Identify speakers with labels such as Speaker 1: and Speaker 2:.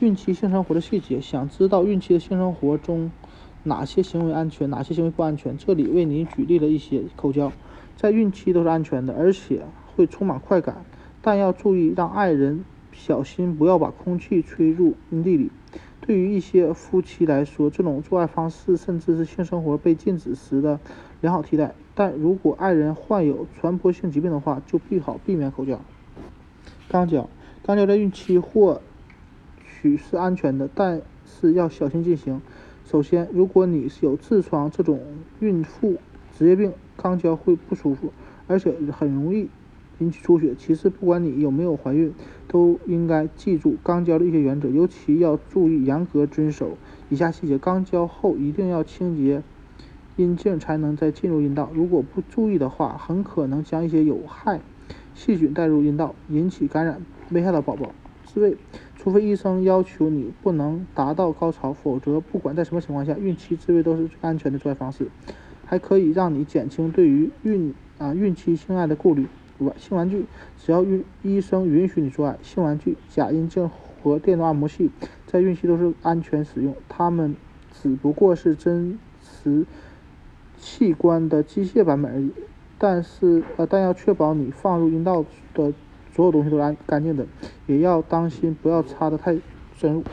Speaker 1: 孕期性生活的细节，想知道孕期的性生活中哪些行为安全，哪些行为不安全？这里为您举例了一些口交，在孕期都是安全的，而且会充满快感，但要注意让爱人小心不要把空气吹入阴蒂里。对于一些夫妻来说，这种做爱方式甚至是性生活被禁止时的良好替代。但如果爱人患有传播性疾病的话，就最好避免口交。肛交，肛交在孕期或是安全的，但是要小心进行。首先，如果你是有痔疮这种孕妇职业病，肛交会不舒服，而且很容易引起出血。其次，不管你有没有怀孕，都应该记住肛交的一些原则，尤其要注意严格遵守以下细节：肛交后一定要清洁阴茎，才能再进入阴道。如果不注意的话，很可能将一些有害细菌带入阴道，引起感染，危害到宝宝。自慰。除非医生要求你不能达到高潮，否则不管在什么情况下，孕期自慰都是最安全的做爱方式，还可以让你减轻对于孕啊孕期性爱的顾虑。玩性玩具，只要孕医生允许你做爱，性玩具、假阴茎和电动按摩器在孕期都是安全使用，它们只不过是真实器官的机械版本而已。但是呃，但要确保你放入阴道的。所有东西都安干净的，也要当心不要擦得太深入。